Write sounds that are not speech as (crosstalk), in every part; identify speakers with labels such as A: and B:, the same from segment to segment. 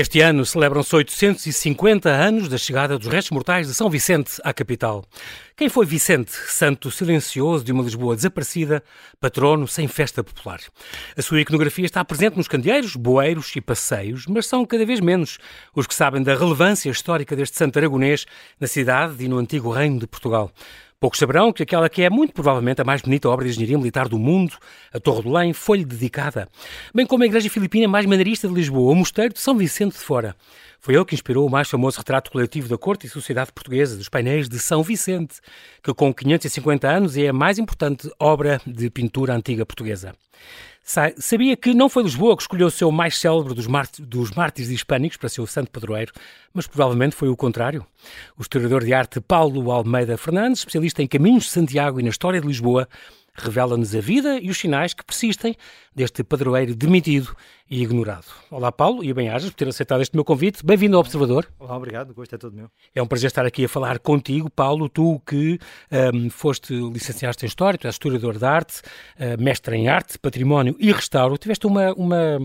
A: Este ano celebram-se 850 anos da chegada dos restos mortais de São Vicente à capital. Quem foi Vicente, santo silencioso de uma Lisboa desaparecida, patrono sem festa popular? A sua iconografia está presente nos candeeiros, boeiros e passeios, mas são cada vez menos os que sabem da relevância histórica deste santo aragonês na cidade e no antigo reino de Portugal. Poucos saberão que aquela que é muito provavelmente a mais bonita obra de engenharia militar do mundo, a Torre do Lém, foi-lhe dedicada, bem como a igreja filipina mais maneirista de Lisboa, o Mosteiro de São Vicente de Fora. Foi ele que inspirou o mais famoso retrato coletivo da corte e sociedade portuguesa, dos painéis de São Vicente, que com 550 anos é a mais importante obra de pintura antiga portuguesa. Sabia que não foi Lisboa que escolheu o seu mais célebre dos, dos mártires hispânicos para ser o santo padroeiro, mas provavelmente foi o contrário. O historiador de arte Paulo Almeida Fernandes, especialista em caminhos de Santiago e na história de Lisboa, revela-nos a vida e os sinais que persistem deste padroeiro demitido e ignorado. Olá, Paulo, e bem-ajas por ter aceitado este meu convite. Bem-vindo ao Observador.
B: Olá, obrigado, o gosto é todo meu.
A: É um prazer estar aqui a falar contigo, Paulo, tu que um, foste licenciaste em História, tu és historiador de arte, uh, mestre em arte, património e restauro. Tiveste uma, uma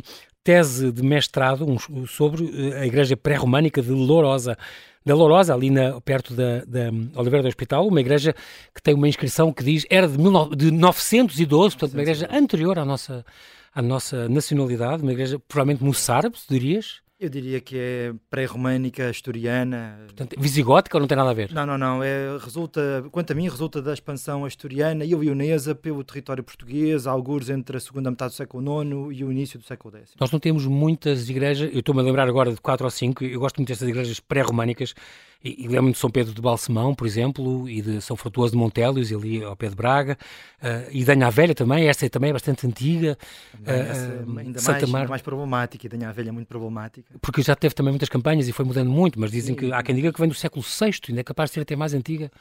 A: tese de mestrado um, sobre uh, a igreja pré-românica de Lourosa da Lourosa, ali na, perto da, da Oliveira do Hospital, uma igreja que tem uma inscrição que diz era de, 19, de 912, portanto, uma igreja anterior à nossa, à nossa nacionalidade, uma igreja provavelmente moçárabe, dirias?
B: Eu diria que é pré-românica, asturiana.
A: Portanto, visigótica ou não tem nada a ver?
B: Não, não, não. É, resulta, quanto a mim, resulta da expansão asturiana e leonesa pelo território português, alguns entre a segunda metade do século IX e o início do século X.
A: Nós não temos muitas igrejas, eu estou-me a lembrar agora de quatro ou cinco, eu gosto muito destas igrejas pré-românicas, e, e lembro-me de São Pedro de Balsemão, por exemplo, e de São Frutuoso de Montélios, ali ao pé de Braga, uh, e Danha Velha também, essa também é bastante antiga.
B: Também, uh, ainda, Santa mais, Mar... ainda mais problemática, e Danha Velha é muito problemática.
A: Porque já teve também muitas campanhas e foi mudando muito, mas dizem Sim. que há quem diga que vem do século VI, ainda é capaz de ser até mais antiga.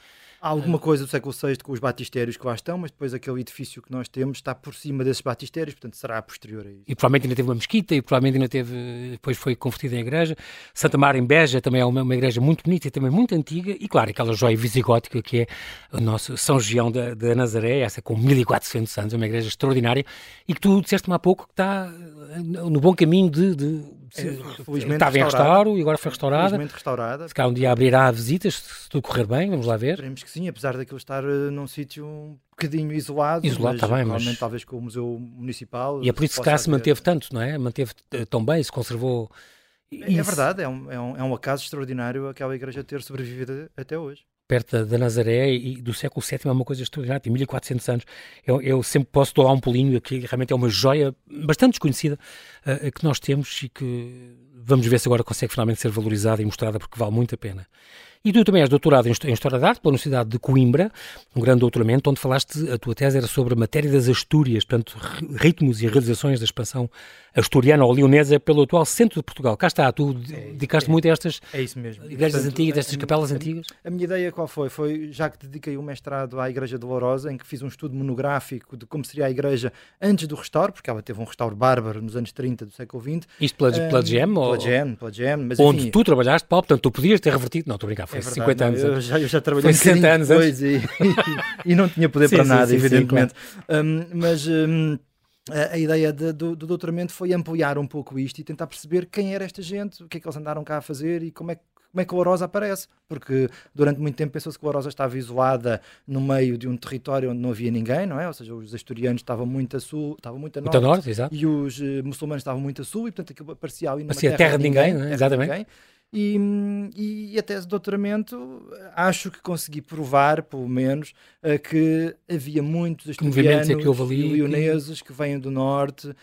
B: Há alguma coisa do século VI com os batistérios que lá estão, mas depois aquele edifício que nós temos está por cima desses batistérios, portanto será posterior a isso.
A: E provavelmente ainda teve uma mesquita e provavelmente ainda teve, depois foi convertida em igreja. Santa Mar em Beja também é uma, uma igreja muito bonita e também muito antiga, e claro, aquela joia visigótica que é o nosso São Gião da, da Nazaré, essa com 1400 anos, é uma igreja extraordinária, e que tu disseste-me há pouco que está no bom caminho de, de
B: é,
A: estava em restauro e agora foi restaurada.
B: Felizmente restaurada.
A: Se calhar um dia abrirá visitas, se tudo correr bem, vamos lá ver.
B: Esperemos que sim, apesar daquilo estar uh, num sítio um bocadinho isolado.
A: Isolado, está bem, mas...
B: talvez com o Museu Municipal.
A: E é por isso que cá se manteve tanto, não é? Manteve eh, tão bem, se conservou...
B: É, é verdade, é um, é, um, é um acaso extraordinário aquela igreja ter sobrevivido até hoje
A: perto da Nazaré e do século VII é uma coisa extraordinária, tem 1400 anos. Eu, eu sempre posso doar um pulinho aqui, realmente é uma joia bastante desconhecida uh, que nós temos e que vamos ver se agora consegue finalmente ser valorizada e mostrada porque vale muito a pena. E tu também és doutorado em História da Arte pela Universidade de Coimbra, um grande doutoramento, onde falaste, a tua tese era sobre a matéria das Astúrias, portanto, ritmos e realizações da expansão asturiana ou leonesa pelo atual centro de Portugal. Cá está, tu é, dedicaste é, muito a estas
B: é isso mesmo.
A: igrejas Portanto, antigas, estas capelas
B: a,
A: antigas?
B: A minha ideia qual foi? Foi, já que dediquei o um mestrado à Igreja de Lourosa, em que fiz um estudo monográfico de como seria a igreja antes do restauro, porque ela teve um restauro bárbaro nos anos 30 do século XX.
A: Isto pela, um, pela GEM?
B: Pela GEM, pela GEM. Mas,
A: onde enfim, tu trabalhaste, Paulo, portanto, tu podias ter revertido. Não, estou a brincar, foi é verdade, 50 anos.
B: Eu já, eu já trabalhei
A: foi 60 anos
B: depois e, (laughs) e, não tinha poder sim, para sim, nada, sim, evidentemente. Claro. Um, mas a ideia de, do, do, doutoramento foi ampliar um pouco isto e tentar perceber quem era esta gente, o que é que eles andaram cá a fazer e como é, como é que a Lourosa aparece. Porque durante muito tempo pensou-se que a Lourosa estava isolada no meio de um território onde não havia ninguém, não é? Ou seja, os asturianos estavam muito a sul, estavam muito a norte,
A: muito a norte e
B: os uh, muçulmanos estavam muito a sul e portanto aquilo aparecia ali numa
A: terra, terra de ninguém, ninguém é? exatamente. Ninguém.
B: E, e, a tese de doutoramento acho que consegui provar, pelo menos, uh, que havia muitos estudantes é leoneses que... que vêm do norte, uh,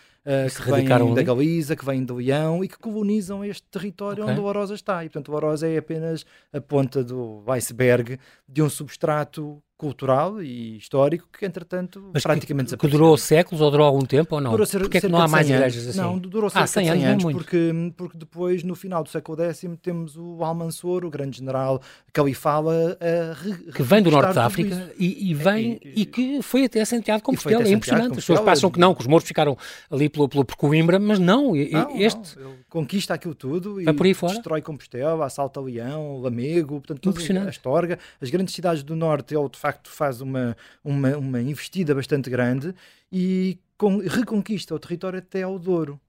B: que vêm da Galiza, que vêm do Leão e que colonizam este território okay. onde o Orosa está. E, portanto, o Orosa é apenas a ponta do iceberg de um substrato cultural e histórico que, entretanto,
A: Mas
B: praticamente
A: que, que durou séculos ou durou algum tempo ou não?
B: Durou ser,
A: Porque é que não há mais igrejas assim?
B: Não, durou cerca ah, 100 de 100 anos, anos porque, porque depois, no final do século X, temos o Almansor, o grande general Califala, a
A: que vem do norte da África e, e, vem e, e, e, que foi até assenteado com Portugal. É impressionante. As pessoas pensam que não, que os mortos ficaram ali pelo, pelo Coimbra, mas não. não este
B: não, conquista aquilo tudo e
A: por aí fora.
B: destrói Compostela, assalta Leão, Lamego, portanto, todas, Astorga, as grandes cidades do norte, ele de facto facto faz uma, uma, uma investida bastante grande e com, reconquista o território até ao Douro.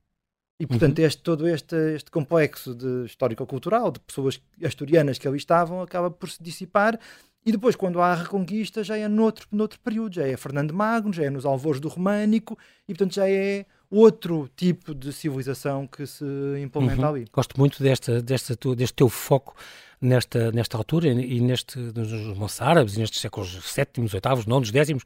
B: E, portanto, uhum. este, todo este, este complexo de histórico-cultural, de pessoas asturianas que ali estavam, acaba por se dissipar. E depois, quando há a Reconquista, já é noutro, noutro período, já é Fernando Magno, já é nos alvores do Românico, e portanto já é outro tipo de civilização que se implementa uhum. ali.
A: Gosto muito desta, desta, deste teu foco nesta, nesta altura e neste, nos moçárabes, e nestes séculos VII, VIII, IX, X,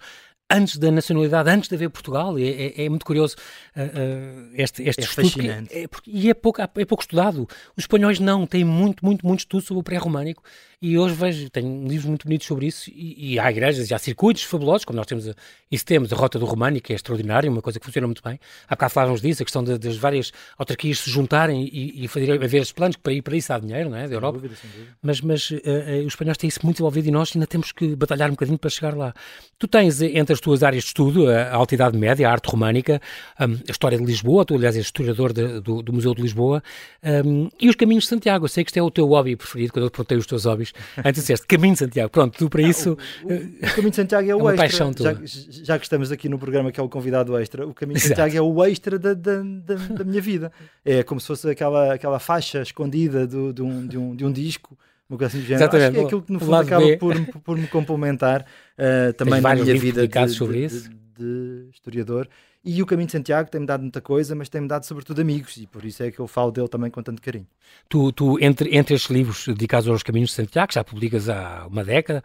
A: antes da nacionalidade, antes de haver Portugal. É, é, é muito curioso uh, uh, este, este é estudo.
B: Fascinante.
A: É, e é pouco, é pouco estudado. Os espanhóis não, têm muito, muito, muito estudo sobre o pré-românico e hoje vejo, tenho livros muito bonitos sobre isso e, e há igrejas e há circuitos fabulosos, como nós temos, a, isso temos, a Rota do Românico, que é extraordinária, uma coisa que funciona muito bem. Há bocado falávamos disso, a questão de, das várias autarquias se juntarem e, e fazer, haver esses planos, que para ir para isso há dinheiro, não é? Da Europa. Dúvida, mas mas uh, uh, os espanhóis têm isso muito envolvido e nós ainda temos que batalhar um bocadinho para chegar lá. Tu tens entre as tuas áreas de estudo a, a Alta Idade Média, a arte românica, um, a história de Lisboa, tu aliás és historiador de, do, do, Museu de Lisboa, um, e os caminhos de Santiago. Eu sei que este é o teu hobby preferido, quando eu te perguntei os teus hobbies. Antes disseste Caminho de Santiago. Pronto, tu para isso.
B: o, o, Caminho de Santiago é, é o extra. Já, já, que estamos aqui no programa que é o convidado extra, o Caminho de Santiago é o extra da, da, da, da, minha vida. É como se fosse aquela, aquela faixa escondida do, de, um, de, um, de um disco. Uma coisa assim do género. Exatamente. Acho que é aquilo que no fundo acaba por, por, me complementar uh, também na minha vida
A: de, sobre de, de,
B: de historiador. E o Caminho de Santiago tem-me dado muita coisa, mas tem-me dado sobretudo amigos, e por isso é que eu falo dele também com tanto carinho.
A: Tu, tu entre, entre estes livros dedicados aos Caminhos de Santiago, já publicas há uma década,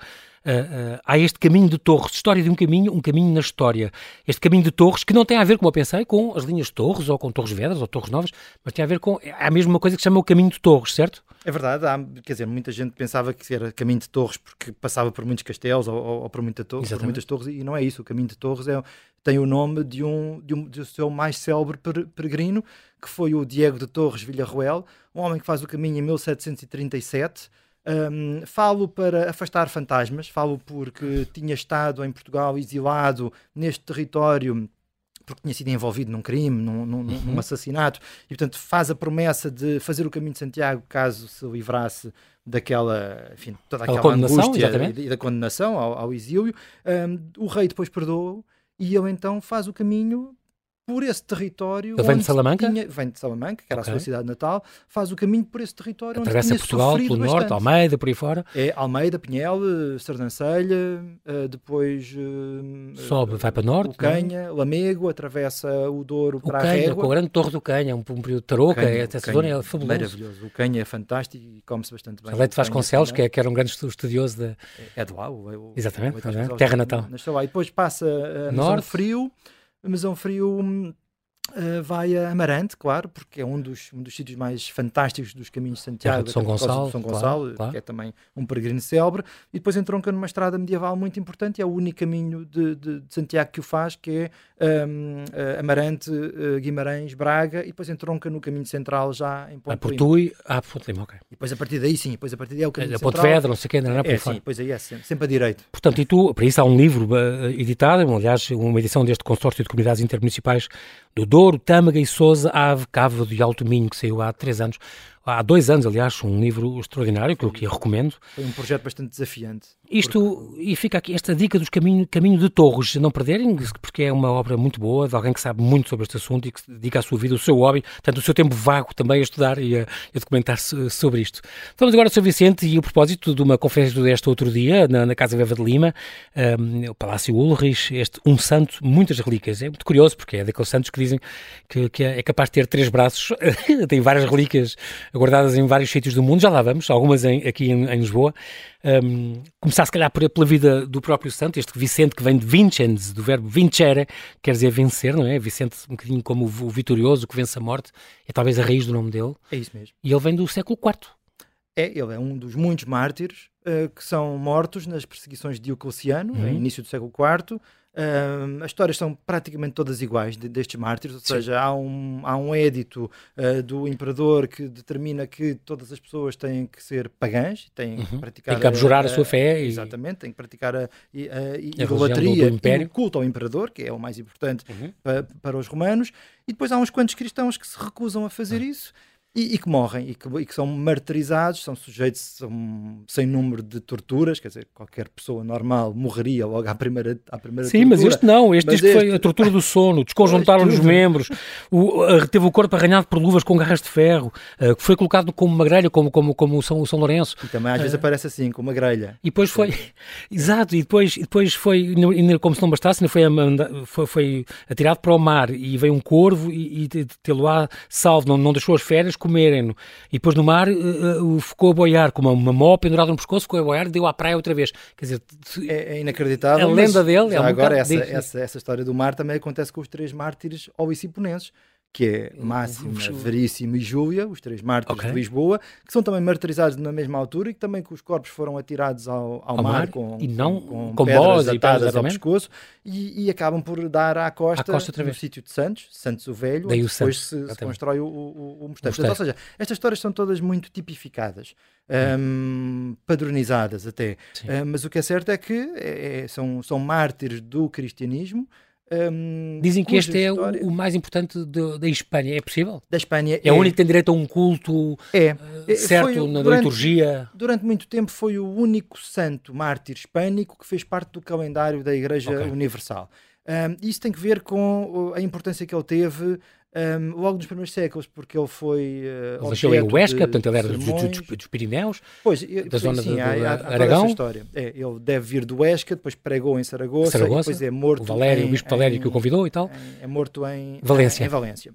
A: uh, uh, há este caminho de Torres, história de um caminho, um caminho na história. Este caminho de Torres, que não tem a ver, como eu pensei, com as linhas de Torres, ou com Torres Vedras, ou Torres Novas, mas tem a ver com é a mesma coisa que se chama o caminho de Torres, certo?
B: É verdade, há, quer dizer, muita gente pensava que era caminho de Torres porque passava por muitos castelos ou, ou, ou por, muita to por, muitas torres, e não é isso. O caminho de Torres é, tem o nome de um, de um do seu mais célebre peregrino, que foi o Diego de Torres Villarroel, um homem que faz o caminho em 1737 um, falo para afastar fantasmas, falo porque tinha estado em Portugal exilado neste território porque tinha sido envolvido num crime, num, num, uhum. num, assassinato, e portanto faz a promessa de fazer o caminho de Santiago caso se livrasse daquela, enfim, toda aquela angústia e, e, da condenação ao, ao exílio. Um, o rei depois perdoa e ele então faz o caminho por esse território.
A: Ele vem de Salamanca?
B: Tinha, vem de Salamanca, que era okay. a sua cidade natal, faz o caminho por esse território
A: Atravessa Portugal pelo
B: bastante.
A: norte, Almeida, por aí fora.
B: É Almeida, Pinhel, Sardancelha, uh, depois.
A: Uh, Sobe, vai para norte.
B: O Canha, não? Lamego, atravessa o Douro o para
A: Canha,
B: a Régua.
A: Com a grande Torre do Canha, um, um período de tarouca, Canha, essa zona é fabuloso.
B: Maravilhoso. O Canha é fantástico e come-se bastante bem.
A: Leite Vasconcelos, que, é, que era um grande estudioso de.
B: É de lá, o,
A: o Exatamente, o, terra natal.
B: Nasceu lá. E depois passa a Mesão Frio. Mesão Frio hum, Uh, vai a Amarante, claro, porque é um dos, um dos sítios mais fantásticos dos caminhos de Santiago,
A: de São Gonçalo,
B: São Gonçalo claro, claro. que é também um peregrino célebre, e depois entronca numa estrada medieval muito importante, é o único caminho de, de, de Santiago que o faz, que é um, uh, eh, Amarante, uh, Guimarães, Braga, e depois entronca no caminho central já em Ponte
A: Por tu e... Ah, Ponte Lima, ok.
B: E depois a partir daí, sim, depois a partir daí é o caminho é,
A: central. Ponte Vedra, não sei o que, não
B: é, é sim, depois aí é sempre, sempre a direito.
A: Portanto, e tu, para isso há um livro editado, aliás, uma edição deste consórcio de comunidades intermunicipais do Douro, Tâmega e Sousa, Ave, Cava de Alto Minho, que saiu há três anos, há dois anos, aliás, um livro extraordinário que eu aqui recomendo.
B: Foi um projeto bastante desafiante.
A: Isto, porque... e fica aqui esta dica dos caminho, caminho de Torres, não perderem, porque é uma obra muito boa, de alguém que sabe muito sobre este assunto e que dedica a sua vida, o seu hobby, tanto o seu tempo vago também a estudar e a, a documentar sobre isto. Falamos agora do Sr. Vicente e o propósito de uma conferência deste outro dia, na, na Casa Viva de Lima, um, o Palácio Ulrich, este um santo, muitas relíquias. É muito curioso, porque é daqueles santos que dizem que, que é capaz de ter três braços, (laughs) tem várias relíquias guardadas em vários sítios do mundo, já lá vamos, algumas em, aqui em, em Lisboa. Um, começar, se calhar, por, pela vida do próprio santo, este Vicente que vem de Vincennes, do verbo vincere, quer dizer vencer, não é? Vicente, um bocadinho como o, o vitorioso, que vence a morte, é talvez a raiz do nome dele.
B: É isso mesmo.
A: E ele vem do século IV.
B: É, ele é um dos muitos mártires uh, que são mortos nas perseguições de Diocleciano, uhum. no início do século IV. As histórias são praticamente todas iguais de, destes mártires, ou Sim. seja, há um, há um édito uh, do imperador que determina que todas as pessoas têm que ser pagãs, têm uhum. que praticar.
A: Tem que abjurar a, a, a sua fé.
B: E... Exatamente, têm que praticar a, a, idolatria e o culto ao imperador, que é o mais importante uhum. para, para os romanos, e depois há uns quantos cristãos que se recusam a fazer uhum. isso e, e, que morrem e que, e que, são martirizados, são sujeitos a um, sem número de torturas, quer dizer, qualquer pessoa normal morreria logo à primeira, à primeira
A: Sim,
B: tortura.
A: mas este não, este mas diz este... que foi a tortura do sono, (laughs) desconjuntaram os membros, o, teve o corpo arranhado por luvas com garras de ferro, uh, foi colocado como uma grelha, como, como, como o, São, o São Lourenço.
B: E também às vezes uh, aparece assim, com uma grelha.
A: E depois foi, (laughs) exato, e depois, e depois foi, como se não bastasse, foi, foi, foi atirado para o mar e veio um corvo e, e tê-lo lá salvo, não, não deixou as férias comerem-no. E depois no mar uh, uh, ficou a boiar com uma, uma mó pendurada no pescoço, ficou a boiar, deu à praia outra vez. Quer dizer,
B: é, é inacreditável.
A: A lenda dele é um
B: agora essa, essa, essa, história do mar também acontece com os três mártires oiciponenses que é Máxima, Veríssimo e Júlia, os três mártires okay. de Lisboa, que são também martirizados na mesma altura e que também que os corpos foram atirados ao, ao, ao mar, mar, com,
A: e não
B: com,
A: com
B: pedras atadas ao pescoço e, e, acabam por dar à costa, à costa no sítio de Santos, Santos o Velho, Daí o depois se, se, constrói o, o, o mosteiro. Portanto, ou seja, estas histórias são todas muito tipificadas, um, padronizadas até, um, mas o que é certo é que é, é, são, são mártires do cristianismo
A: um, Dizem que este é o, o, mais importante de, da Espanha, é possível?
B: Da Espanha.
A: É, é o único que tem direito a um culto é. Uh, certo foi, na durante, liturgia.
B: Durante muito tempo foi o único santo mártir hispânico que fez parte do calendário da Igreja okay. Universal. Um, isso tem que ver com a importância que ele teve um, logo nos primeiros séculos, porque ele foi. Uh,
A: ele nasceu em Huesca, portanto, ele era dos, dos, dos, Pirineus,
B: pois,
A: da zona sim,
B: de,
A: há, há, Aragão.
B: história. É, ele deve vir do Huesca, depois pregou em Saragoça, Saragoça depois é morto.
A: O, Valério,
B: em,
A: o Bispo Valério que o convidou e tal.
B: Em, é morto em
A: Valência.
B: Em, em Valência.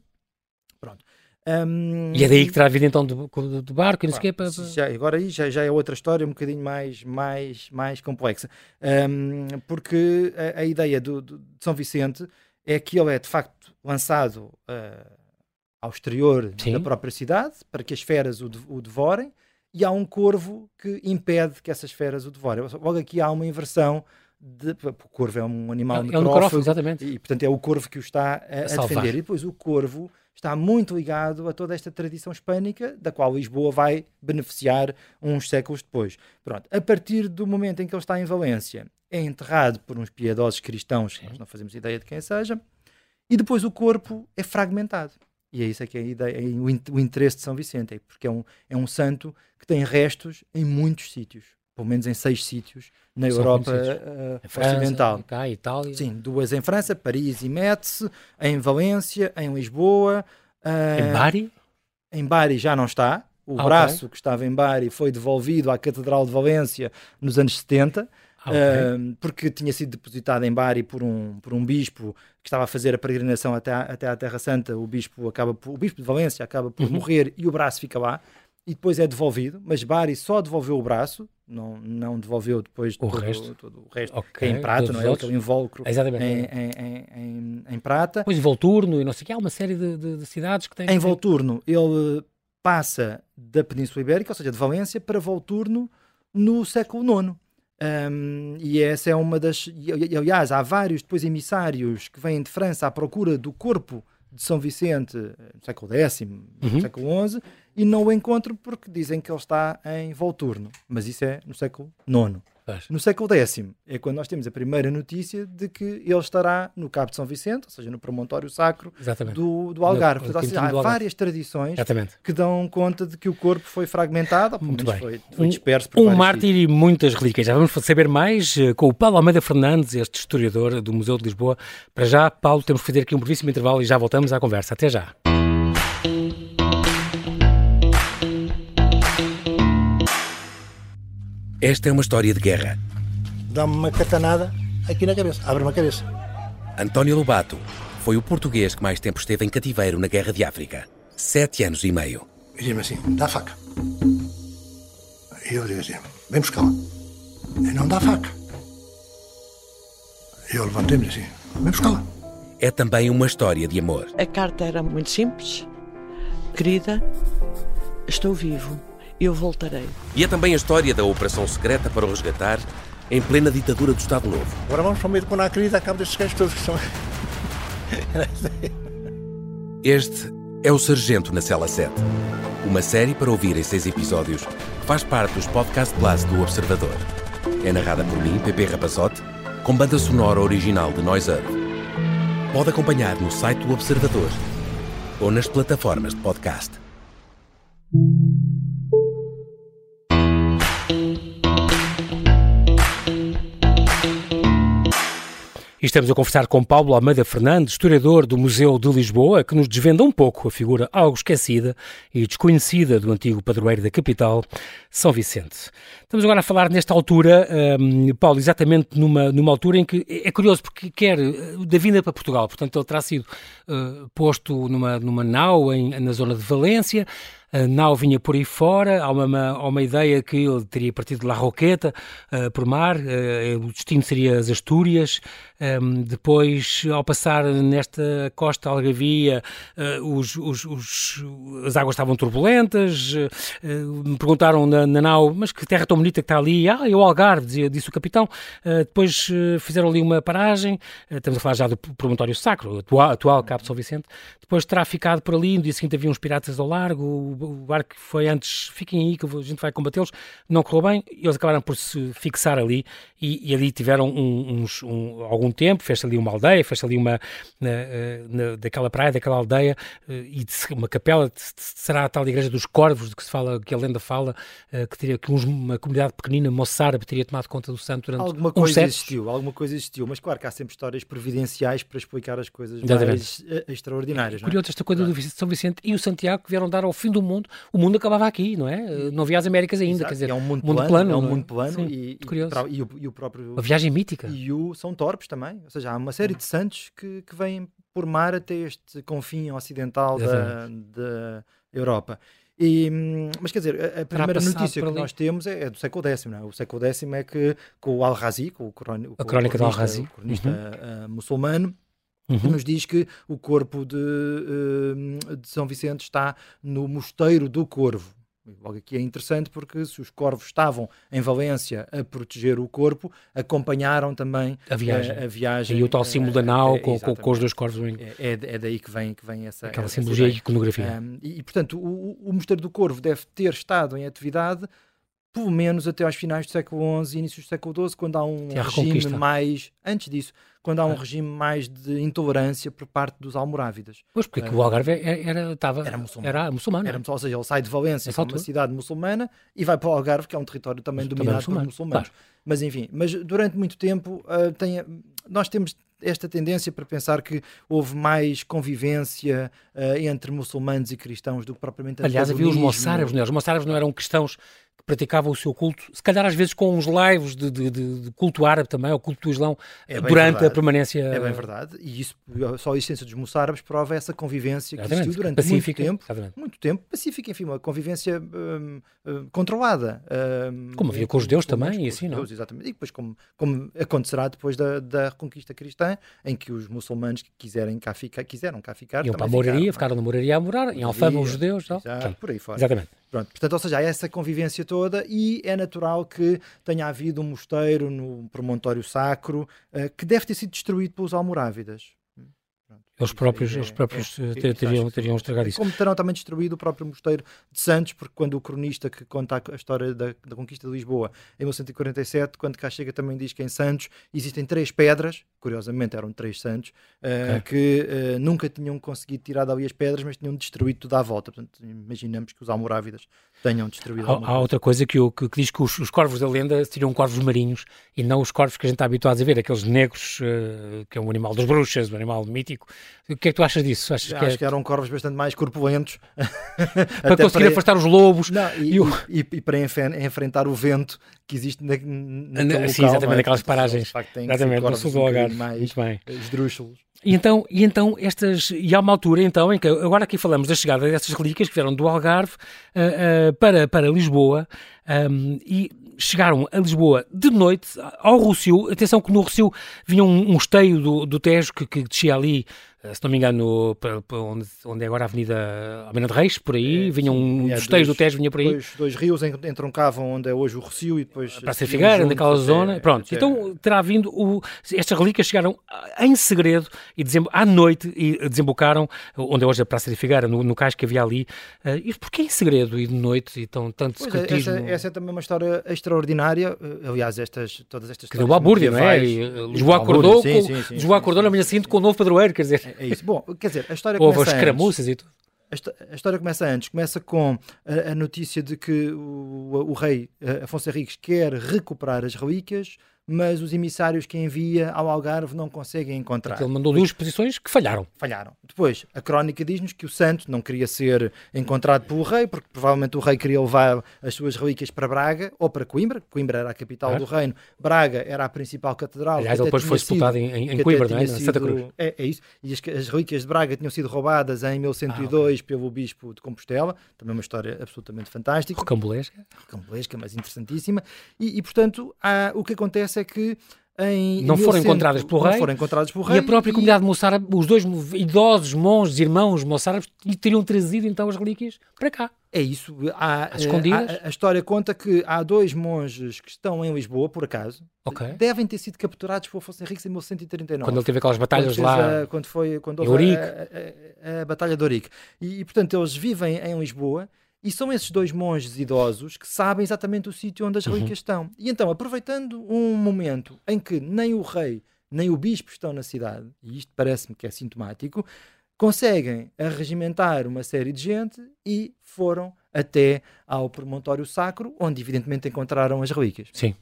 B: Pronto.
A: Um, e é daí que terá vindo então do, do barco e não sei o quê. Para...
B: Já, agora aí já, já é outra história um bocadinho mais, mais, mais complexa. Um, porque a, a ideia do, do, de São Vicente é que ele é de facto lançado uh, ao exterior Sim. da própria cidade para que as feras o, o, devorem e há um corvo que impede que essas feras o devorem. Logo aqui há uma inversão. De, o corvo é um animal é, necrófago, é um exatamente. e portanto é o corvo que o está a, a defender. E depois o corvo está muito ligado a toda esta tradição hispânica, da qual Lisboa vai beneficiar uns séculos depois. Pronto, a partir do momento em que ele está em Valência, é enterrado por uns piedosos cristãos, que nós não fazemos ideia de quem seja, e depois o corpo é fragmentado. E é isso é que é a ideia, é o interesse de São Vicente, é porque é um, é um santo que tem restos em muitos sítios, pelo menos em seis sítios na São Europa uh, Ocidental.
A: Cá, Itália.
B: Sim, duas em França, Paris e Metz, em Valência, em Lisboa.
A: Uh, em Bari?
B: Em Bari já não está. O ah, braço okay. que estava em Bari foi devolvido à Catedral de Valência nos anos 70. Ah, okay. porque tinha sido depositado em Bari por um, por um bispo que estava a fazer a peregrinação até, a, até à Terra Santa. O bispo, acaba por, o bispo de Valência acaba por uhum. morrer e o braço fica lá. E depois é devolvido, mas Bari só devolveu o braço, não, não devolveu depois
A: o
B: todo,
A: resto,
B: todo o resto okay. é em prata, não é? Aquele invólucro em, em, em, em, prata.
A: Pois Volturno e não sei o que, há uma série de, de, de cidades que têm.
B: Em Volturno, ele passa da Península Ibérica, ou seja, de Valência, para Volturno no século IX. Um, e essa é uma das. E, aliás, há vários depois emissários que vêm de França à procura do corpo de São Vicente no século X, uhum. século XI, e não o encontram porque dizem que ele está em Volturno. Mas isso é no século IX. No século X é quando nós temos a primeira notícia de que ele estará no Cabo de São Vicente, ou seja, no promontório sacro do, do Algarve. No, Portanto, seja, há Algarve. várias tradições Exatamente. que dão conta de que o corpo foi fragmentado, ou bem. Foi, foi disperso
A: por Um mártir sítios. e muitas relíquias. Já vamos saber mais uh, com o Paulo Almeida Fernandes, este historiador do Museu de Lisboa. Para já, Paulo, temos que fazer aqui um brevíssimo intervalo e já voltamos à conversa. Até já.
C: Esta é uma história de guerra.
D: Dá-me uma catanada aqui na cabeça, abre-me a cabeça.
C: António Lobato foi o português que mais tempo esteve em cativeiro na Guerra de África. Sete anos e meio.
D: E diz-me assim, dá a faca. E eu digo assim, vem buscar-la. E não dá a faca. E eu levantei-me assim, vem buscá-la.
C: É também uma história de amor.
E: A carta era muito simples. Querida, estou vivo eu voltarei.
C: E é também a história da operação secreta para o resgatar em plena ditadura do Estado Novo.
D: Agora vamos para o meio de a querida, acabo destes gajos todos que são.
C: este é o Sargento na Cela 7. Uma série para ouvir em seis episódios que faz parte dos Podcast Plus do Observador. É narrada por mim, Pepe Rapazote, com banda sonora original de Noise Earth. Pode acompanhar no site do Observador ou nas plataformas de podcast.
A: E estamos a conversar com Paulo Almeida Fernandes, historiador do Museu de Lisboa, que nos desvenda um pouco a figura algo esquecida e desconhecida do antigo padroeiro da capital, São Vicente. Estamos agora a falar nesta altura, um, Paulo, exatamente numa, numa altura em que é curioso porque quer uh, da vinda para Portugal, portanto ele terá sido uh, posto numa, numa nau em, na zona de Valência, a nau vinha por aí fora, há uma, há uma ideia que ele teria partido de La Roqueta uh, por mar, uh, o destino seria as Astúrias, um, depois ao passar nesta costa algarvia uh, os, os, os, as águas estavam turbulentas, me perguntaram na, na, nau, mas que terra tão bonita que está ali, ah, é o Algarve, dizia, disse o capitão, depois fizeram ali uma paragem, estamos a falar já do promontório sacro, atual, atual Cabo de São Vicente, depois terá ficado por ali, no dia seguinte havia uns piratas ao largo, o barco foi antes, fiquem aí que a gente vai combatê-los, não correu bem, eles acabaram por se fixar ali e, e ali tiveram uns, um, algum tempo, fez ali uma aldeia, fez ali uma, na, na, daquela praia, daquela aldeia, e uma capela, será a tal igreja dos corvos, de que se fala, que a lenda fala, que teria que uma comunidade pequenina, moçárabe, teria tomado conta do santo durante
B: alguma coisa existiu, alguma coisa existiu, mas claro que há sempre histórias providenciais para explicar as coisas mais eh, extraordinárias. É
A: curioso esta coisa do São Vicente e o Santiago que vieram dar ao fim do mundo, o mundo acabava aqui, não é? Não havia as Américas ainda, Exato. quer dizer,
B: é um mundo, mundo plano, plano, é um é? mundo plano Sim,
A: e, curioso.
B: E, o, e, o, próprio...
A: A viagem mítica.
B: E o São Torpes também, ou seja, há uma série de santos que, que vêm por mar até este confim ocidental da, da Europa. E, mas quer dizer, a, a primeira notícia que nós temos é, é, do século X. Não é? O século X é que com o Al-Razi, com o, cron,
A: a crónica do Al-Razi,
B: o cronista uhum. uh, muçulmano, Uhum. nos diz que o corpo de, uh, de, São Vicente está no Mosteiro do Corvo. Logo aqui é interessante porque se os corvos estavam em Valência a proteger o corpo, acompanharam também
A: a viagem. A,
B: a viagem
A: e o tal símbolo da nau é, com, com, os dois corvos.
B: É, é, é, daí que vem, que vem essa.
A: Aquela simbologia e iconografia.
B: Um, e, e, portanto, o, o Mosteiro do Corvo deve ter estado em atividade pelo menos até aos finais do século XI e início do século XII, quando há um regime mais. Antes disso, quando há um ah. regime mais de intolerância por parte dos almorávidas.
A: Pois, porque uh, o Algarve era, estava, era muçulmano. Era muçulmano.
B: Era, ou seja, ele sai de Valência, que é uma cidade muçulmana, e vai para o Algarve, que é um território também Mas dominado também por muçulmanos. Claro. Mas enfim, mas durante muito tempo uh, tem, nós temos esta tendência para pensar que houve mais convivência uh, entre muçulmanos e cristãos do que propriamente
A: Aliás, havia os moçárabes, não é? Os moçárabes não eram cristãos praticavam o seu culto, se calhar às vezes com uns lives de, de, de culto árabe também, ou culto do Islão, é durante verdade. a permanência.
B: É bem verdade, e isso, só a existência dos moçárabes prova essa convivência que existiu durante pacífica, muito tempo. Exatamente. Muito tempo, pacífica, enfim, uma convivência hum, hum, controlada.
A: Hum, como havia com os judeus também, e assim, não? Deus,
B: exatamente. E depois, como, como acontecerá depois da, da reconquista cristã, em que os muçulmanos que quiserem cá ficar, quiseram cá ficar.
A: Iam para a moraria, ficaram, ficaram na moraria a morar, em Alfama os judeus.
B: Exato, por aí fora.
A: Exatamente.
B: Pronto, portanto, ou seja, há essa convivência toda e é natural que tenha havido um mosteiro no promontório sacro uh, que deve ter sido destruído pelos almorávidas.
A: Eles próprios, é, eles próprios é, é, teriam, teriam estragado isso.
B: Como terão também destruído o próprio mosteiro de Santos, porque quando o cronista que conta a história da, da conquista de Lisboa em 1147, quando cá chega também diz que em Santos existem três pedras, curiosamente eram três santos, uh, okay. que uh, nunca tinham conseguido tirar dali as pedras, mas tinham destruído tudo à volta. Portanto, imaginamos que os almorávidas tenham destruído.
A: Há, há outra coisa que, eu, que, que diz que os, os, corvos da lenda seriam corvos marinhos e não os corvos que a gente está habituado a ver, aqueles negros, uh, que é um animal das bruxas, um animal mítico. O que é que tu achas disso? Achas
B: Acho que,
A: é...
B: que, eram corvos bastante mais corpulentos (laughs)
A: para conseguir para... afastar os lobos
B: não, e, e, o... e, e, para enfrentar o vento que existe na, naquele
A: Sim, exatamente, é? naquelas paragens. Exatamente, no sul do Algarve.
B: Mais Muito bem. esdrúxulos.
A: E então, e então estas, e há uma altura então em que, agora aqui falamos da chegada dessas relíquias que vieram do Algarve uh, uh, para, para Lisboa um, e chegaram a Lisboa de noite ao Rossio, atenção que no Rossio vinha um, um esteio do, do Tejo que, que descia ali eh, se não me engano, para, para onde, onde é agora a Avenida Almena de Reis, por aí, é, vinha um é, dos teios do Tejo, vinha por aí.
B: Dois, dois rios entroncavam onde é hoje o Rocio e depois...
A: Para ser Figueira, naquela zona, é, pronto. Então terá vindo, o, estas relíquias chegaram em segredo e à noite e desembocaram, onde é hoje a Praça de Figueira, no, no cais que havia ali. Uh, e porquê em segredo e de noite e tão, tanto pois secretismo?
B: É, essa, essa, é também uma história extraordinária, eh, aliás, estas, todas estas.
A: Que deu balbúrdia, não é? Lisboa acordou, sim, sim, sim, Lisboa acordou na manhã seguinte com o novo padroeiro, quer dizer...
B: É, isso. Bom, quer dizer, a história
A: Houve
B: começa
A: as escaramuças e tudo.
B: A história começa antes, começa com a, a notícia de que o, o, rei Afonso Henriques quer recuperar as relíquias, mas os emissários que envia ao Algarve não conseguem encontrar.
A: Ele mandou duas posições que falharam.
B: Falharam. Depois, a crónica diz-nos que o santo não queria ser encontrado pelo rei, porque provavelmente o rei queria levar as suas relíquias para Braga ou para Coimbra. Coimbra era a capital do reino, Braga era a principal catedral.
A: Aliás, ele depois foi sepultado em, em Coimbra, não é? Sido, Santa Cruz.
B: É, é isso. E as, as, relíquias de Braga tinham sido roubadas em 1102 ah, okay. pelo bispo de Compostela. Também uma história absolutamente fantástica.
A: Rocambolesca.
B: Rocambolesca, mas interessantíssima. E, e portanto, há, o que acontece é que em
A: não foram encontradas pelo rei,
B: foram encontradas pelo rei
A: e a própria e... comunidade moçárabe, os dois idosos monges, irmãos moçárabes, teriam trazido então as relíquias para cá.
B: É isso. Há, escondidas? A, a, história conta que há dois monges que estão em Lisboa, por acaso, okay. devem ter sido capturados por Afonso Henriques em 1139.
A: Quando ele teve aquelas batalhas
B: quando
A: lá.
B: A, quando foi quando houve a, a, Batalha de Ourique. E, e, portanto, eles vivem em Lisboa e são esses dois monges idosos que sabem exatamente o sítio onde as uhum. relíquias estão. E então, aproveitando um momento em que nem o rei nem o bispo estão na cidade, e isto parece-me que é sintomático, conseguem arregimentar uma série de gente e foram até ao promontório sacro, onde evidentemente encontraram as relíquias.
A: Sim.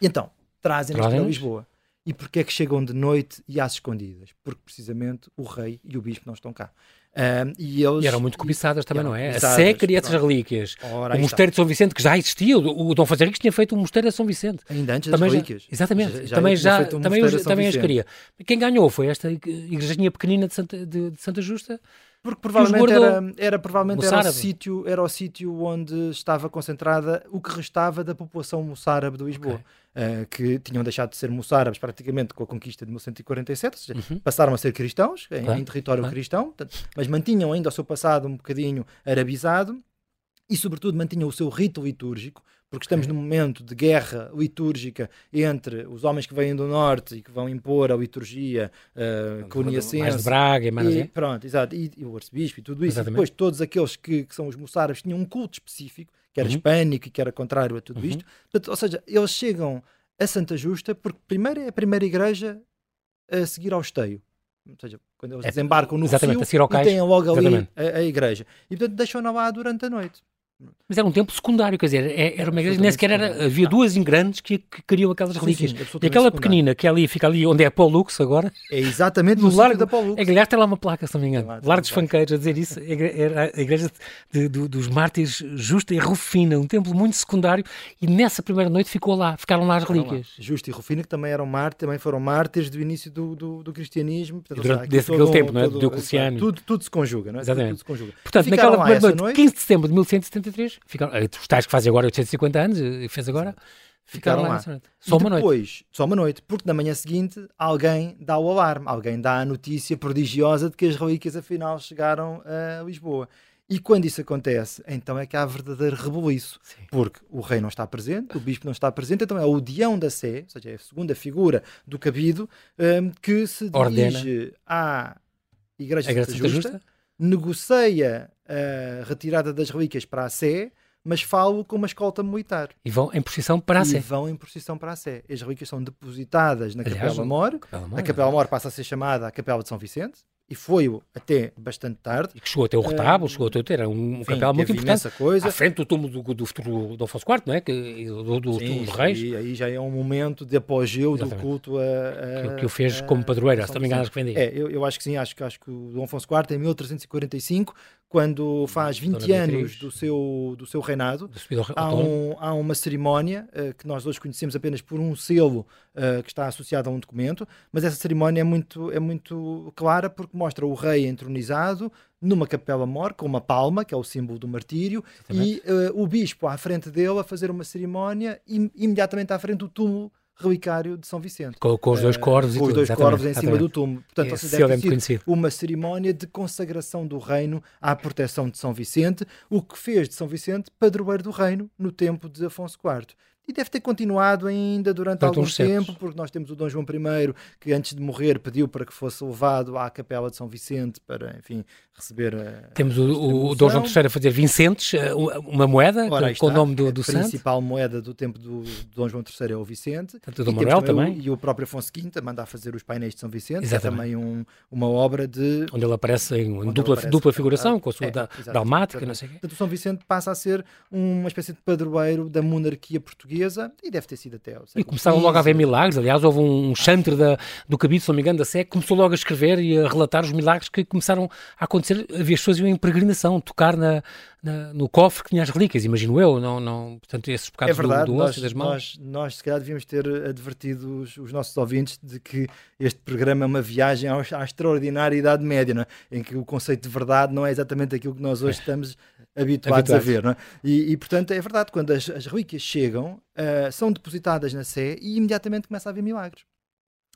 B: E então, trazem-nas para Lisboa. E porquê é que chegam de noite e às escondidas? Porque precisamente o rei e o bispo não estão cá.
A: Um, e, eles, e eram muito cobiçadas também, não é? A Sé queria essas relíquias. Ora, o Mosteiro de São Vicente, que já existia, o, o Dom Fazenda tinha feito um Mosteiro de São Vicente.
B: Ainda antes também das relíquias.
A: Já, exatamente. Já, já também já, um também, também as queria. Quem ganhou foi esta igrejinha pequenina de Santa, de, de Santa Justa,
B: porque provavelmente era, era, provavelmente era o, sítio, era o sítio onde estava concentrada o que restava da população moçárabe de Lisboa. Okay. Uh, que tinham deixado de ser moçárabes praticamente com a conquista de 1147, ou seja, uhum. passaram a ser cristãos, em, em território cristão, mas mantinham ainda o seu passado um bocadinho arabizado e, sobretudo, mantinham o seu rito litúrgico, porque estamos num momento de guerra litúrgica entre os homens que vêm do norte e que vão impor a liturgia uh, coniacense.
A: Mais de Braga, mais
B: e, pronto, exato, e, e, o arcebispo e tudo isso. Exatamente. E depois todos aqueles que, que, são os moçárabes tinham um culto específico, que era uhum. hispânico e que era contrário a tudo uhum. isto. Portanto, ou seja, eles chegam a Santa Justa porque primeiro é a primeira igreja a seguir ao esteio. Ou seja, quando eles é, desembarcam no Rio e têm logo ali a, a, igreja. E portanto deixam-na lá durante a noite.
A: Mas era um templo secundário, quer dizer, é, era uma igreja, nem sequer era, havia duas em grandes que, que queriam aquelas relíquias. Sim, sim, e aquela pequenina que é ali, fica ali onde é Paul Lux agora.
B: É exatamente (laughs) no largo da Paul Lux.
A: É, aliás, tem lá uma placa, se não me engano. Largo dos Fanqueiros, a dizer isso. Era a igreja de, de, dos mártires Justa e Rufina, um templo muito secundário. E nessa primeira noite ficou lá, ficaram lá as relíquias.
B: Lá. Justa e Rufina, que também eram mártires, também foram mártires do início do, do, do cristianismo.
A: Portanto, durante desse aquele tempo, não é? Do Diocleciano.
B: Tudo, tudo se conjuga, não é?
A: Exatamente.
B: Tudo, se conjuga.
A: Portanto, naquela primeira noite, noite, 15 de setembro de 1173, ficaram os tais que fazem agora 850 anos, e fez agora, ficaram, ficaram lá. lá.
B: Só uma depois, noite. Só uma noite, porque na manhã seguinte alguém dá o alarme, alguém dá a notícia prodigiosa de que as relíquias afinal chegaram a Lisboa. E quando isso acontece, então é que há verdadeiro rebuliço, Sim. porque o rei não está presente, o bispo não está presente, então é o Dião da Sé, ou seja, é a segunda figura do cabido, um, que se dirige Ordena. à Igreja, Igreja Santa Justa, Justa, negocia a retirada das relíquias para a Sé, mas falo com uma escolta militar.
A: E vão em procissão para a Sé.
B: E vão em procissão para a Sé. As relíquias são depositadas na Aliás, Capela Mor. A Capela Mor passa a ser chamada a Capela de São Vicente e foi até bastante tarde.
A: E que chegou até o retábulo, uh, chegou até ter um, um capel muito importante. Coisa. À frente do túmulo do, do futuro Dom Afonso IV, não é? Que, do, do sim, de Reis.
B: E aí já é um momento de apogeu Exatamente. do culto a, a,
A: que, que o fez a, como padroeira, se não me engano, acho que
B: vendia. É, eu, eu, acho que sim, acho, acho que o Dom Afonso IV, em 1345, quando faz 20 anos do seu, do seu reinado, há, um, há uma cerimónia uh, que nós hoje conhecemos apenas por um selo uh, que está associado a um documento, mas essa cerimónia é muito, é muito clara porque mostra o rei entronizado numa capela mor com uma palma, que é o símbolo do martírio, Exatamente. e uh, o bispo à frente dele a fazer uma cerimónia e imediatamente à frente do túmulo relicário de São Vicente.
A: Com, com os dois corvos uh,
B: Com
A: os
B: dois
A: corvos
B: em cima do túmulo. Portanto, deve ter sido uma cerimónia de consagração do reino à proteção de São Vicente, o que fez de São Vicente padroeiro do reino no tempo de Afonso IV e deve ter continuado ainda durante, durante algum tempo, porque nós temos o Dom João I que antes de morrer pediu para que fosse levado à Capela de São Vicente para, enfim, receber a
A: Temos o, o Dom João III a fazer Vicentes, eh, uma moeda Ora, com, o nome do, do
B: a
A: santo.
B: A principal moeda do tempo do, do Dom João III é o Vicente.
A: Tanto o Dom Manuel também.
B: O, e o próprio Afonso V a mandar fazer os painéis de São Vicente, Exatamente. é também um, uma obra de...
A: Onde ele aparece em dupla, aparece dupla figuração, com a sua é, dalmática, não sei o quê.
B: Portanto, o São Vicente passa a ser uma espécie de padroeiro da monarquia portuguesa portuguesa e deve ter sido até
A: E começaram logo a haver milagres, aliás, houve um chantre da, do Cabido, se não me engano, da Sé, que começou logo a escrever e a relatar os milagres que começaram a acontecer, havia pessoas iam em peregrinação, tocar na, na, no cofre que tinha as relíquias, imagino eu, não, não, portanto, esses pecados
B: é verdade,
A: do, do
B: nós,
A: das mãos.
B: Nós, nós, se calhar, devíamos ter advertido os, os, nossos ouvintes de que este programa é uma viagem à, à extraordinária Idade Média, é? em que o conceito de verdade não é exatamente aquilo que nós hoje (laughs) estamos habituados, habituados, a ver. É? E, e, portanto, é verdade, quando as, as relíquias chegam, uh, são depositadas na Sé e imediatamente começa a haver milagres.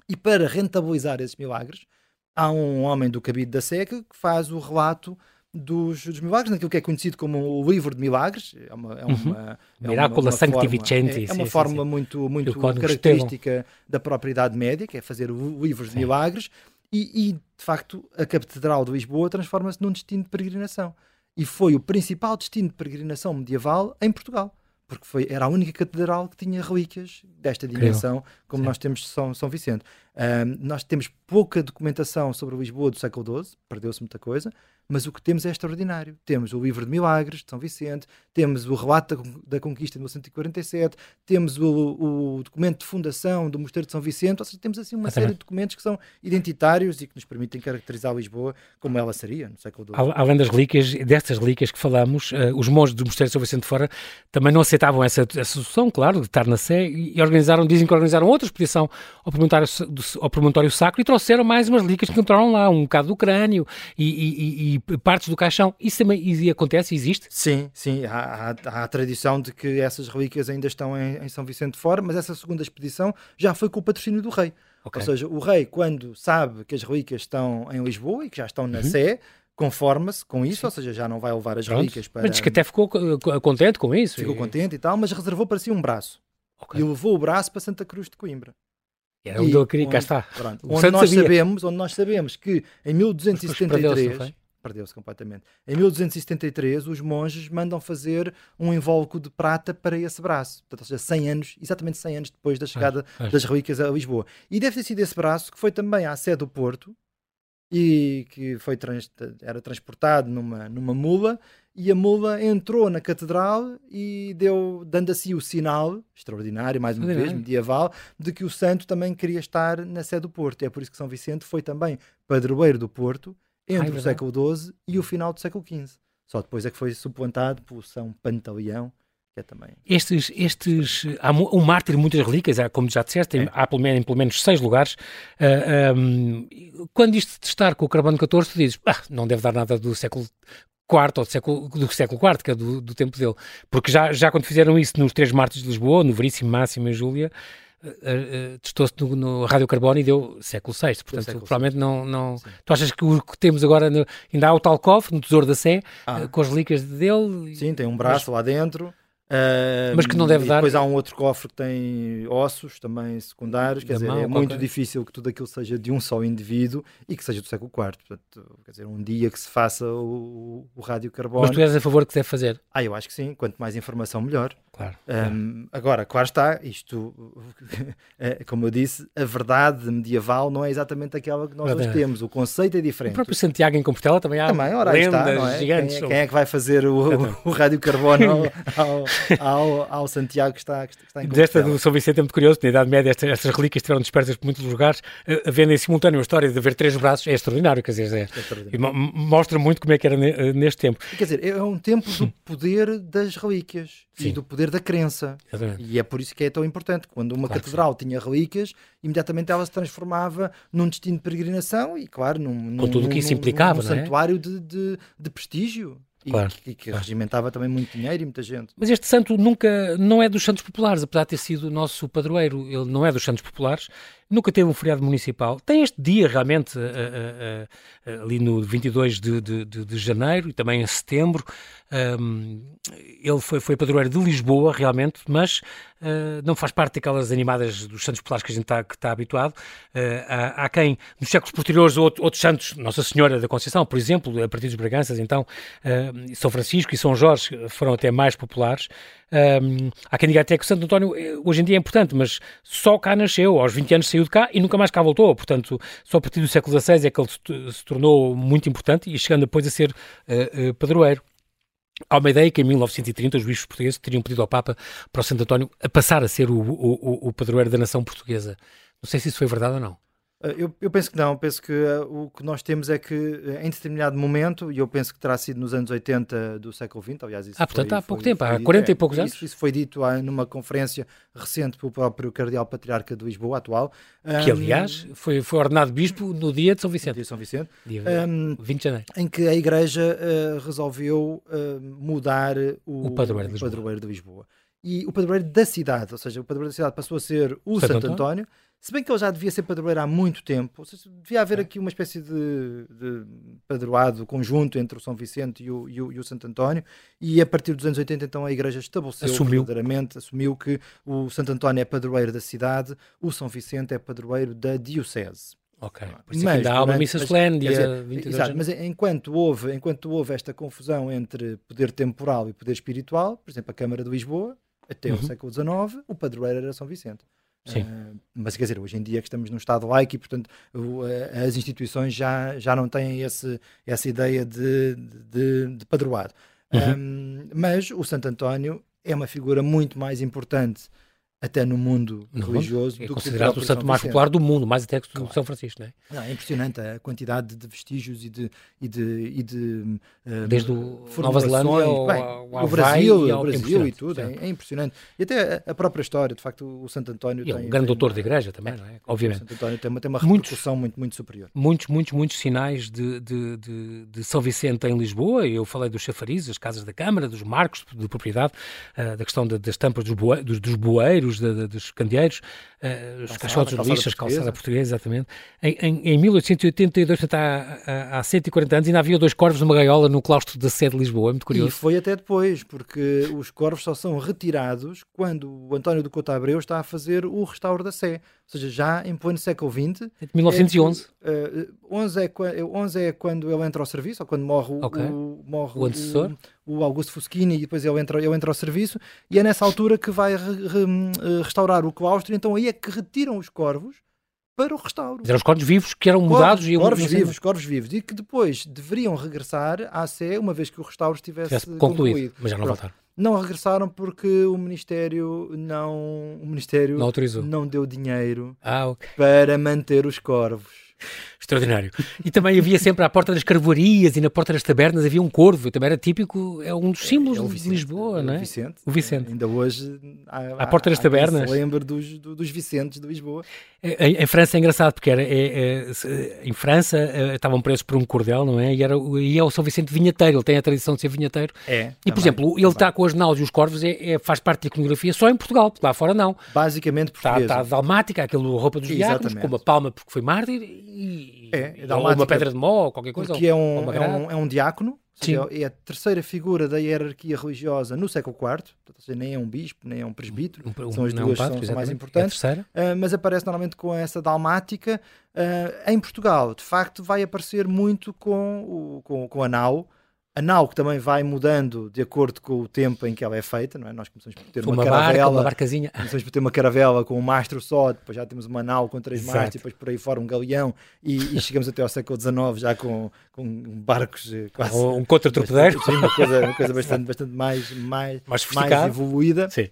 B: E para rentabilizar esses milagres, há um homem do cabido da Sé que faz o relato dos, dos, milagres, naquilo que é conhecido como o livro de milagres. É uma, é uma,
A: uhum. é Miracula Sancti Vicenti.
B: É, é uma sim, forma sim, muito, muito característica da própria Idade Média, que é fazer o livro de milagres. E, e, de facto, a Catedral de Lisboa transforma-se num destino de peregrinação. E foi o principal destino de peregrinação medieval em Portugal porque foi, era a única catedral que tinha relíquias desta dimensão, como nós temos São, São Vicente. Um, nós temos pouca documentação sobre Lisboa do século XII, perdeu-se muita coisa, mas o que temos é extraordinário. Temos o livro de Milagres, de São Vicente, temos o relato da, conquista de 1147, temos o, o, documento de fundação do Mosteiro de São Vicente, ou seja, temos assim uma série de documentos que são identitários e que nos permitem caracterizar Lisboa como ela seria no século XII.
A: Além das relíquias, destas relíquias que falamos, uh, os monges do Mosteiro de São Vicente de Fora também não aceitavam essa, essa solução, claro, de estar na Sé e organizaram, dizem que organizaram outra expedição ao promontório, ao promontório sacro e trouxeram mais umas relíquias que encontraram lá, um bocado do crânio e, e, e partes do caixão. Isso também e acontece, existe?
B: Sim, sim. Há, há, há, a tradição de que essas relíquias ainda estão em, em, São Vicente de Fora, mas essa segunda expedição já foi com o patrocínio do rei. Okay. Ou seja, o rei, quando sabe que as relíquias estão em Lisboa e que já estão na uhum. Sé, conforma-se com isso, Sim. ou seja, já não vai levar as Pronto. relíquias para.
A: Mas diz que até ficou contente com isso.
B: Ficou e... contente e tal, mas reservou para si um braço. Okay. E levou o braço para Santa Cruz de Coimbra.
A: Era onde eu queria, cá está.
B: Pronto, onde, nós sabemos, onde nós sabemos que em 1273 perdeu-se completamente. Em 1273, os monges mandam fazer um invólucro de prata para esse braço. Portanto, ou seja, 100 anos, exatamente 100 anos depois da chegada das relíquias a Lisboa. E deve ter sido esse braço que foi também à sede do Porto e que foi trans, era transportado numa, numa mula e a mula entrou na catedral e deu, dando assim o sinal, extraordinário, mais uma vez, medieval, de que o santo também queria estar na sede do Porto. E é por isso que São Vicente foi também padroeiro do Porto entre Ai, o século XII e o final do século XV. Só depois é que foi suplantado por São Pantaleão, também.
A: Estes, estes, há um mártir muitas relíquias, há, como já disseste, é. há pelo menos, pelo menos seis lugares. Uh, ah, um, quando isto de estar com o carbono 14, tu dizes, ah, não deve dar nada do século IV ou do século, do século IV, que é do, do tempo dele. Porque já, já quando fizeram isso nos três mártires de Lisboa, no Veríssimo, Máximo e Júlia, uh, testou-se no, no radiocarbono e deu século VI. Portanto, século provavelmente não. não tu achas que o que temos agora, no, ainda há o tal cofre no Tesouro da Sé, ah. uh, com as relíquias dele?
B: Sim, tem um braço mas, lá dentro.
A: Uh, mas que não deve dar.
B: Depois há um outro cofre que tem ossos também secundários, quer dizer, mão, é muito qualquer... difícil que tudo aquilo seja de um só indivíduo e que seja do século IV. Portanto, quer dizer, um dia que se faça o, o rádio carbono.
A: Mas tu és a favor que se deve fazer?
B: Ah, eu acho que sim. Quanto mais informação, melhor.
A: Claro.
B: Um, agora, claro está, isto, é, (laughs) como eu disse, a verdade medieval não é exatamente aquela que nós hoje temos. O conceito é diferente. O
A: próprio Santiago em Compostela também há
B: também, ora, lendas está, é? gigantes. Quem é, quem é, que vai fazer o, o, (laughs) o rádio carbono (laughs) ao, ao, ao, Santiago que está, que está em Compostela?
A: Esta do São Vicente é muito curioso. Na Idade Média, estas, estas relíquias estiveram dispersas por muitos lugares. Havendo em simultâneo a história de haver três braços é extraordinário. Quer dizer, é, é mostra muito como é que era neste tempo.
B: Quer dizer, é um tempo do poder das relíquias Sim. e do poder da crença. Exatamente. E é por isso que é tão importante. Quando uma claro catedral tinha relíquias, imediatamente ela se transformava num destino de peregrinação e, claro, num,
A: Com tudo o que isso implicava,
B: num, num é? santuário de, de, de prestígio. E, claro, que, que claro. regimentava também muito dinheiro e muita gente.
A: Mas este santo nunca não é dos santos populares, apesar de ter sido o nosso padroeiro, ele não é dos santos populares, nunca teve um feriado municipal. Tem este dia realmente uh, uh, uh, ali no 22 de, de, de, de, janeiro e também em setembro. Um, ele foi, foi padroeiro de Lisboa, realmente, mas uh, não faz parte daquelas animadas dos santos populares que a gente está, está habituado. Uh, há, há, quem, nos séculos posteriores, outro, outros santos, Nossa Senhora da Conceição, por exemplo, a partir dos Braganças, então, uh, São Francisco e São Jorge foram até mais populares. Um, há quem diga até que o Santo António hoje em dia é importante, mas só cá nasceu, aos 20 anos saiu de cá e nunca mais cá voltou. Portanto, só a partir do século XVI é que ele se tornou muito importante e chegando depois a ser padroeiro. Há uma ideia que em 1930 os bispos portugueses teriam pedido ao Papa para o Santo António a passar a ser o, o, o padroeiro da nação portuguesa. Não sei se isso foi verdade ou não.
B: Eh, eu, eu, penso que não, penso que uh, o que nós temos é que uh, em determinado momento, e eu penso que terá sido nos anos 80 do século XX, aliás, isso
A: Ah, portanto,
B: foi,
A: há pouco foi, tempo, há 40 e poucos anos.
B: Isso, isso foi dito uh, numa conferência recente pelo próprio Cardeal Patriarca de Lisboa, atual.
A: Que, aliás, foi, foi ordenado bispo no dia de São Vicente.
B: Dia de São Vicente.
A: Dia um, 20 de janeiro.
B: Em que a Igreja resolveu mudar o,
A: o padroeiro,
B: de, padroeiro de Lisboa. E o padroeiro da cidade, ou seja, o padroeiro da cidade passou a ser o Santo, Santo António, António se bem que ele já devia ser padroeiro há muito tempo, seja, devia haver aqui uma espécie de, de, padroado conjunto entre o São Vicente e o, e, o, e o, Santo António, e a partir dos anos 80 então a Igreja estabeleceu
A: assumiu.
B: verdadeiramente, assumiu que o Santo António é padroeiro da cidade, o São Vicente é padroeiro da Diocese.
A: Ok, por isso mas, ainda há uma missa solene dia dizer, 22
B: Exato, mas enquanto houve, enquanto houve esta confusão entre poder temporal e poder espiritual, por exemplo, a Câmara de Lisboa, até uhum. o século XIX, o padroeiro era São Vicente.
A: Sim. Uh,
B: mas quer dizer, hoje em dia que estamos num Estado laico e, portanto, o, as instituições já, já não têm esse, essa ideia de, de, de padroado. Uhum. Um, mas o Santo António é uma figura muito mais importante até no mundo no religioso.
A: Mundo. É considerado o santo mais popular do mundo, mais até que o claro. São Francisco, não é?
B: Não, é impressionante a quantidade de vestígios e de. E de, e de
A: um, Desde o Nova Zelândia ao,
B: Bem,
A: ao
B: o Brasil, e ao, o Brasil e tudo, é, é, impressionante. E até a, própria história, de facto, o Santo António
A: e
B: tem.
A: É um grande doutor da igreja também, não é? Obviamente. O
B: Santo António tem uma, tem uma repercussão muitos, muito, muito superior.
A: Muitos, muitos, muitos sinais de, de, de, de São Vicente em Lisboa. Eu falei dos chafarizes, as casas da Câmara, dos marcos de propriedade, uh, da questão das tampas dos, dos, dos bueiros, dos candeeiros, uh, os caixotes de lixo, a calçada portuguesa, exatamente. Em, em, em 1882, portanto, há, há 140 anos, ainda havia dois corvos numa gaiola no claustro da sede de Lisboa, é muito curioso.
B: E foi até depois, porque os corvos só são retirados quando o António do Couto Abreu está a fazer o restauro da Sé. Ou seja, já em pleno século XX.
A: 1911.
B: É, uh, 11, é, 11 é quando ele entra ao serviço, ou quando morre,
A: okay.
B: o, morre
A: o antecessor.
B: O, o, Augusto Fuschini, e depois ele entra, ele entra ao serviço, e é nessa altura que vai re, re, eh, restaurar o claustro, então aí é que retiram os corvos para o restauro.
A: Mas eram os corvos vivos que eram corvos, mudados
B: e corvos vivos, corvos vivos, e que depois deveriam regressar à Sé uma vez que o restauro estivesse, estivesse concluído, concluído.
A: Mas já não voltaram.
B: Não regressaram porque o Ministério não, o Ministério
A: não, autorizou.
B: não deu dinheiro
A: ah, okay.
B: para manter os corvos. (laughs)
A: Extraordinário. E também havia sempre à porta das carvoarias e na porta das tabernas havia um corvo. Também era típico, é um dos símbolos é, é Vicente, de Lisboa, não é?
B: O Vicente.
A: O Vicente.
B: Ainda hoje há,
A: à porta das há tabernas.
B: Se lembra dos, dos Vicentes de Lisboa.
A: Em, em França é engraçado porque era, é, é, em França é, estavam presos por um cordel, não é? E, era, e é o São Vicente vinheteiro, ele tem a tradição de ser vinheteiro.
B: É.
A: E, por exemplo, ele está com as naus e os corvos, é, é, faz parte da iconografia só em Portugal, porque lá fora não.
B: Basicamente portuguesa.
A: Está, está dalmática, aquela roupa dos diáconos, com uma palma porque foi mártir e,
B: é,
A: é ou uma pedra de mó ou qualquer coisa.
B: Porque é um, é um, é um diácono, seja, é a terceira figura da hierarquia religiosa no século IV, ou seja, nem é um bispo, nem é um presbítero, um, são as duas um padre, são, mais importantes,
A: é
B: uh, mas aparece normalmente com essa dalmática. Uh, em Portugal, de facto, vai aparecer muito com, o, com, com a nau, a nau que também vai mudando de acordo com o tempo em que ela é feita, não é? Nós começamos por ter uma, uma caravela, barca,
A: uma barcazinha.
B: começamos por ter uma caravela com um mastro só, depois já temos uma nau com três mastros, depois por aí fora um galeão e, e chegamos até ao século XIX já com, com barcos eh, quase
A: um contra-torpedeiro,
B: uma coisa, uma coisa bastante, bastante mais, mais, (laughs) mais, mais evoluída,
A: Sim.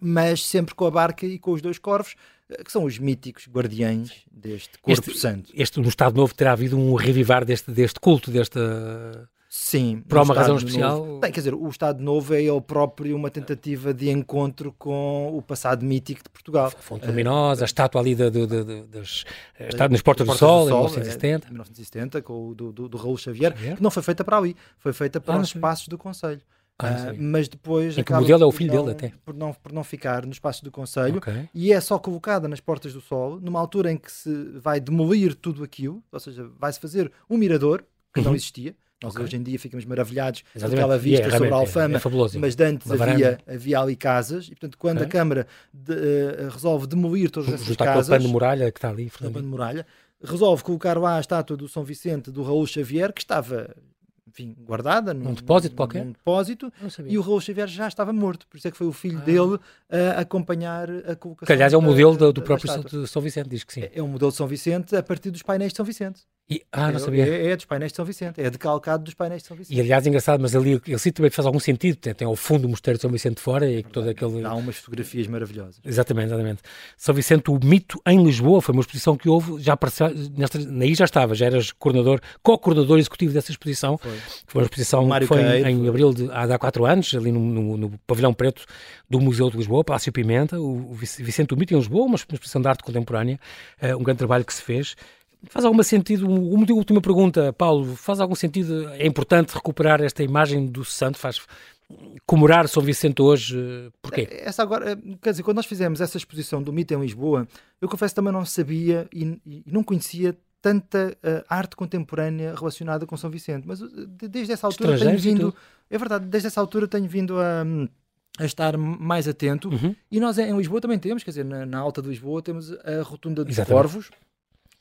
B: mas sempre com a barca e com os dois corvos eh, que são os míticos guardiães deste corpo
A: este,
B: santo.
A: Este, no Estado Novo terá havido um revivar deste, deste culto, desta
B: Sim.
A: Por uma razão especial?
B: Novo. Bem, quer dizer, o Estado Novo é ele próprio uma tentativa de encontro com o passado mítico de Portugal. A
A: Fonte Luminosa, a estátua ali de, de, de, das, uh, nas Portas do, Sol, do Sol, em 1970.
B: É, 1970, com o do, do, do Raul Xavier, Xavier, que não foi feita para ali, foi feita para ah, os espaços do Conselho. Ah, uh, mas depois
A: em que o modelo é o filho
B: não,
A: dele até
B: por não, por não ficar no espaço do Conselho
A: okay.
B: e é só colocada nas Portas do Sol numa altura em que se vai demolir tudo aquilo ou seja, vai-se fazer um mirador que uhum. não existia nós okay. hoje em dia ficamos maravilhados com aquela vista yeah, sobre a Alfama, é, é mas antes havia, havia ali casas, e portanto, quando a Câmara de, uh, resolve demolir todas essas
A: Justo
B: casas.
A: o pano de muralha que está ali,
B: o pano de muralha, resolve colocar lá a estátua do São Vicente do Raul Xavier, que estava enfim, guardada
A: num, depósito qualquer.
B: Num depósito, e o Raul Xavier já estava morto, por isso é que foi o filho ah. dele a acompanhar a colocação.
A: Que aliás é o modelo da, do, do próprio São, São Vicente, diz que sim.
B: É, é um modelo de São Vicente a partir dos painéis de São Vicente.
A: E, ah, não sabia.
B: É, é, dos painéis de São Vicente, é decalcado dos painéis de São Vicente.
A: E aliás, engraçado, mas ali ele sítio também faz algum sentido, tem, tem ao fundo o Mosteiro de São Vicente fora e todo aquele.
B: Há umas fotografias maravilhosas.
A: Exatamente, exatamente. São Vicente, o mito em Lisboa, foi uma exposição que houve, já apareceu, nesta, aí já estava, já eras coordenador, co-coordenador executivo dessa exposição. Foi, foi uma exposição que foi Caeiro, em, em abril de há quatro anos, ali no, no, no, Pavilhão Preto do Museu de Lisboa, Palácio Pimenta, o, o Vicente o Mito em Lisboa, uma exposição de arte contemporânea, uh, um grande trabalho que se fez. Faz algum sentido, uma última pergunta, Paulo, faz algum sentido, é importante recuperar esta imagem do santo, faz comemorar São Vicente hoje, porquê?
B: É, essa agora, quer dizer, quando nós fizemos essa exposição do mito em Lisboa, eu confesso também não sabia e, e não conhecia tanta uh, arte contemporânea relacionada com São Vicente, mas uh, desde essa altura tenho vindo, é verdade, desde essa altura tenho vindo a a estar mais atento. Uhum. E nós em Lisboa também temos, quer dizer, na, na Alta de Lisboa temos a Rotunda dos Exatamente. Corvos,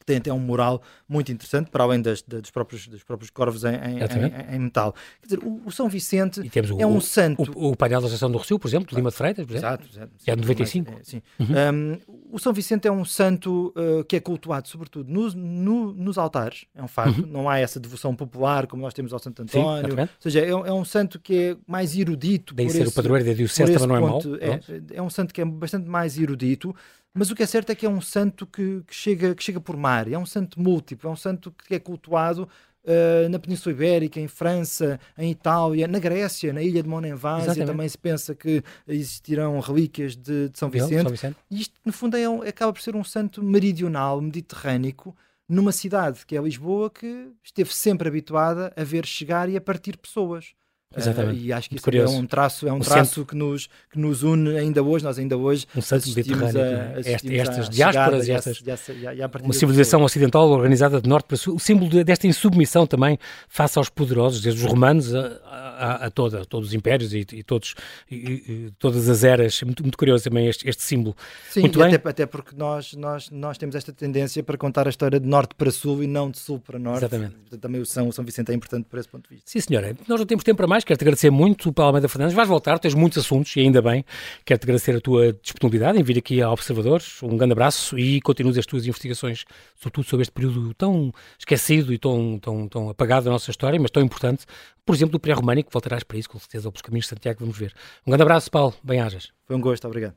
B: tem até um mural muito interessante, para além das, dos, próprios, dos próprios corvos em, em, em, em metal. Quer dizer, o, o São Vicente é um santo.
A: O, o, painel da Estação do Rocio, por exemplo, de Lima de Freitas, por exemplo, exato, exato, é de 95. É, sim. Uhum. Um,
B: o São Vicente é um santo uh, que é cultuado, sobretudo, no, no, nos altares, é um facto. Uhum. Não há essa devoção popular como nós temos ao Santo António. Sim, ou seja, é, é, um santo que é mais erudito.
A: Daí ser esse, o padroeiro da Diocese também não é mau.
B: É, é um santo que é bastante mais erudito. Mas o que é certo é que é um santo que, que, chega, que chega por mar, é um santo múltiplo, é um santo que é cultuado uh, na Península Ibérica, em França, em Itália, na Grécia, na ilha de Monenvásia, também se pensa que existirão relíquias de, de São, Vicente. São, Vicente. E isto, no fundo, é um, acaba por ser um santo meridional, mediterrâneo, numa cidade que é Lisboa, que esteve sempre habituada a ver chegar e a partir pessoas. Exatamente. Uh, e acho que isso é um traço, é um traço que nos, que nos une ainda hoje, nós ainda hoje
A: um centro mediterrâneo, a, Este, estas diásporas estas, essa, e a, uma civilização ocidental organizada de norte para sul, o símbolo desta insubmissão também face aos poderosos, desde os romanos a, a, a toda, todos os impérios e, e todos, e, e, todas as eras. É muito, muito curioso também este, este símbolo.
B: Sim, muito bem. Até, até, porque nós, nós, nós temos esta tendência para contar a história de norte para sul e não de sul para norte. Exatamente. Também o São, o São Vicente é importante por esse ponto de vista.
A: Sim, senhora. Nós não temos tempo para mais. Quero-te agradecer muito, Paulo Almeida Fernandes. Vais voltar, tens muitos assuntos e ainda bem. Quero-te agradecer a tua disponibilidade em vir aqui a Observadores. Um grande abraço e continues as tuas investigações, sobretudo sobre este período tão esquecido e tão, tão, tão apagado da nossa história, mas tão importante. Por exemplo, do pré-românico, voltarás para isso, com certeza, ou pelos caminhos de Santiago, vamos ver. Um grande abraço, Paulo. Bem-ajas.
B: Foi um gosto, obrigado.